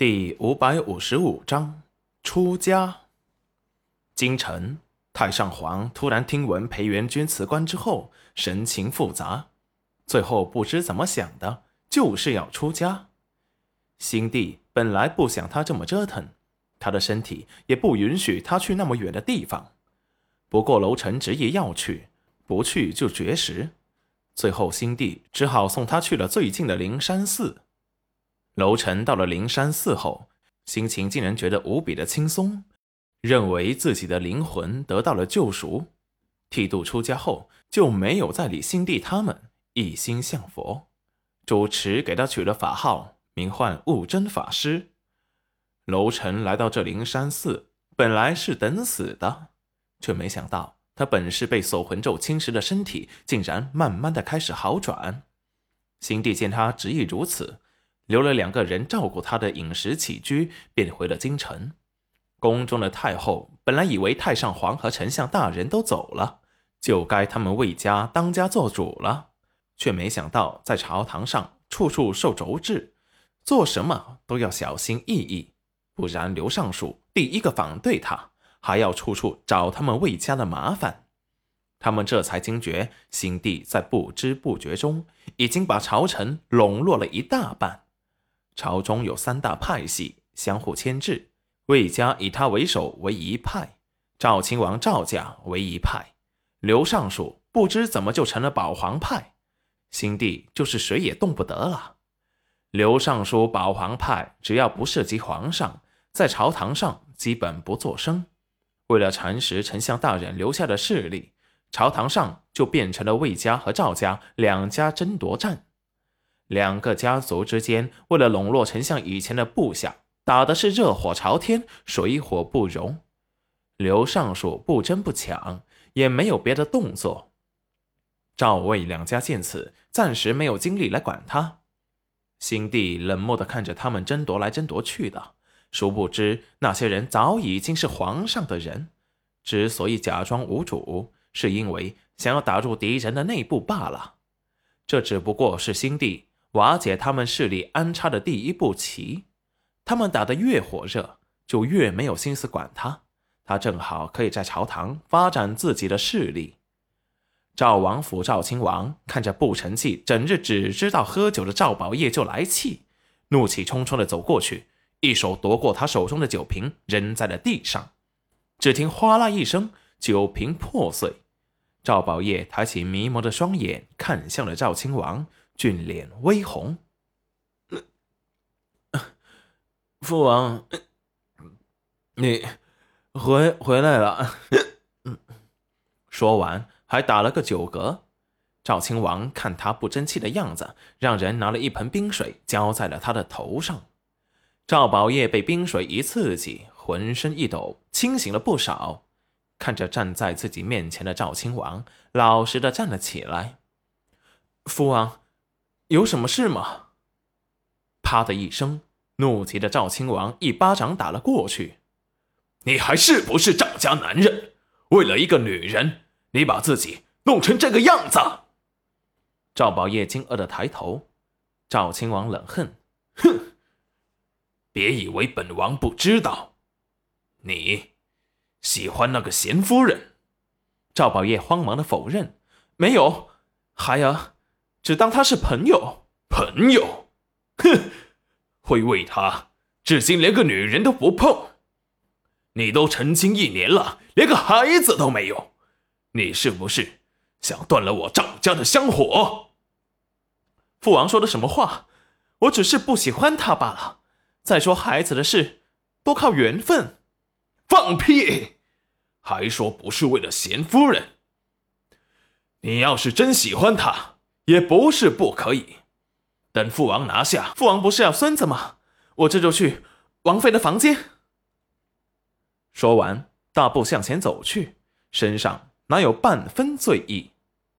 第五百五十五章出家。京城，太上皇突然听闻裴元君辞官之后，神情复杂，最后不知怎么想的，就是要出家。新帝本来不想他这么折腾，他的身体也不允许他去那么远的地方。不过楼臣执意要去，不去就绝食。最后，新帝只好送他去了最近的灵山寺。楼臣到了灵山寺后，心情竟然觉得无比的轻松，认为自己的灵魂得到了救赎。剃度出家后，就没有再理心帝他们，一心向佛。主持给他取了法号，名唤悟真法师。楼臣来到这灵山寺，本来是等死的，却没想到他本是被锁魂咒侵蚀的身体，竟然慢慢的开始好转。心帝见他执意如此。留了两个人照顾他的饮食起居，便回了京城。宫中的太后本来以为太上皇和丞相大人都走了，就该他们魏家当家做主了，却没想到在朝堂上处处受轴制，做什么都要小心翼翼，不然刘尚书第一个反对他，还要处处找他们魏家的麻烦。他们这才惊觉，新帝在不知不觉中已经把朝臣笼络了一大半。朝中有三大派系相互牵制，魏家以他为首为一派，赵亲王赵家为一派，刘尚书不知怎么就成了保皇派，新帝就是谁也动不得了。刘尚书保皇派只要不涉及皇上，在朝堂上基本不作声。为了蚕食丞相大人留下的势力，朝堂上就变成了魏家和赵家两家争夺战。两个家族之间，为了笼络丞相以前的部下，打的是热火朝天，水火不容。刘尚书不争不抢，也没有别的动作。赵魏两家见此，暂时没有精力来管他。新帝冷漠地看着他们争夺来争夺去的，殊不知那些人早已经是皇上的人，之所以假装无主，是因为想要打入敌人的内部罢了。这只不过是新帝。瓦解他们势力安插的第一步棋，他们打得越火热，就越没有心思管他。他正好可以在朝堂发展自己的势力。赵王府赵亲王看着不成器、整日只知道喝酒的赵宝业就来气，怒气冲冲地走过去，一手夺过他手中的酒瓶，扔在了地上。只听哗啦一声，酒瓶破碎。赵宝业抬起迷蒙的双眼，看向了赵亲王。俊脸微红，父王，你回回来了。说完，还打了个酒嗝。赵亲王看他不争气的样子，让人拿了一盆冰水浇在了他的头上。赵宝业被冰水一刺激，浑身一抖，清醒了不少。看着站在自己面前的赵亲王，老实的站了起来。父王。有什么事吗？啪的一声，怒极的赵亲王一巴掌打了过去。你还是不是赵家男人？为了一个女人，你把自己弄成这个样子！赵宝业惊愕的抬头。赵亲王冷哼：“哼，别以为本王不知道，你喜欢那个贤夫人。”赵宝业慌忙的否认：“没有，孩儿。”只当他是朋友，朋友，哼，会为他至今连个女人都不碰。你都成亲一年了，连个孩子都没有，你是不是想断了我赵家的香火？父王说的什么话？我只是不喜欢他罢了。再说孩子的事，都靠缘分。放屁！还说不是为了贤夫人。你要是真喜欢他。也不是不可以，等父王拿下。父王不是要孙子吗？我这就去王妃的房间。说完，大步向前走去，身上哪有半分醉意。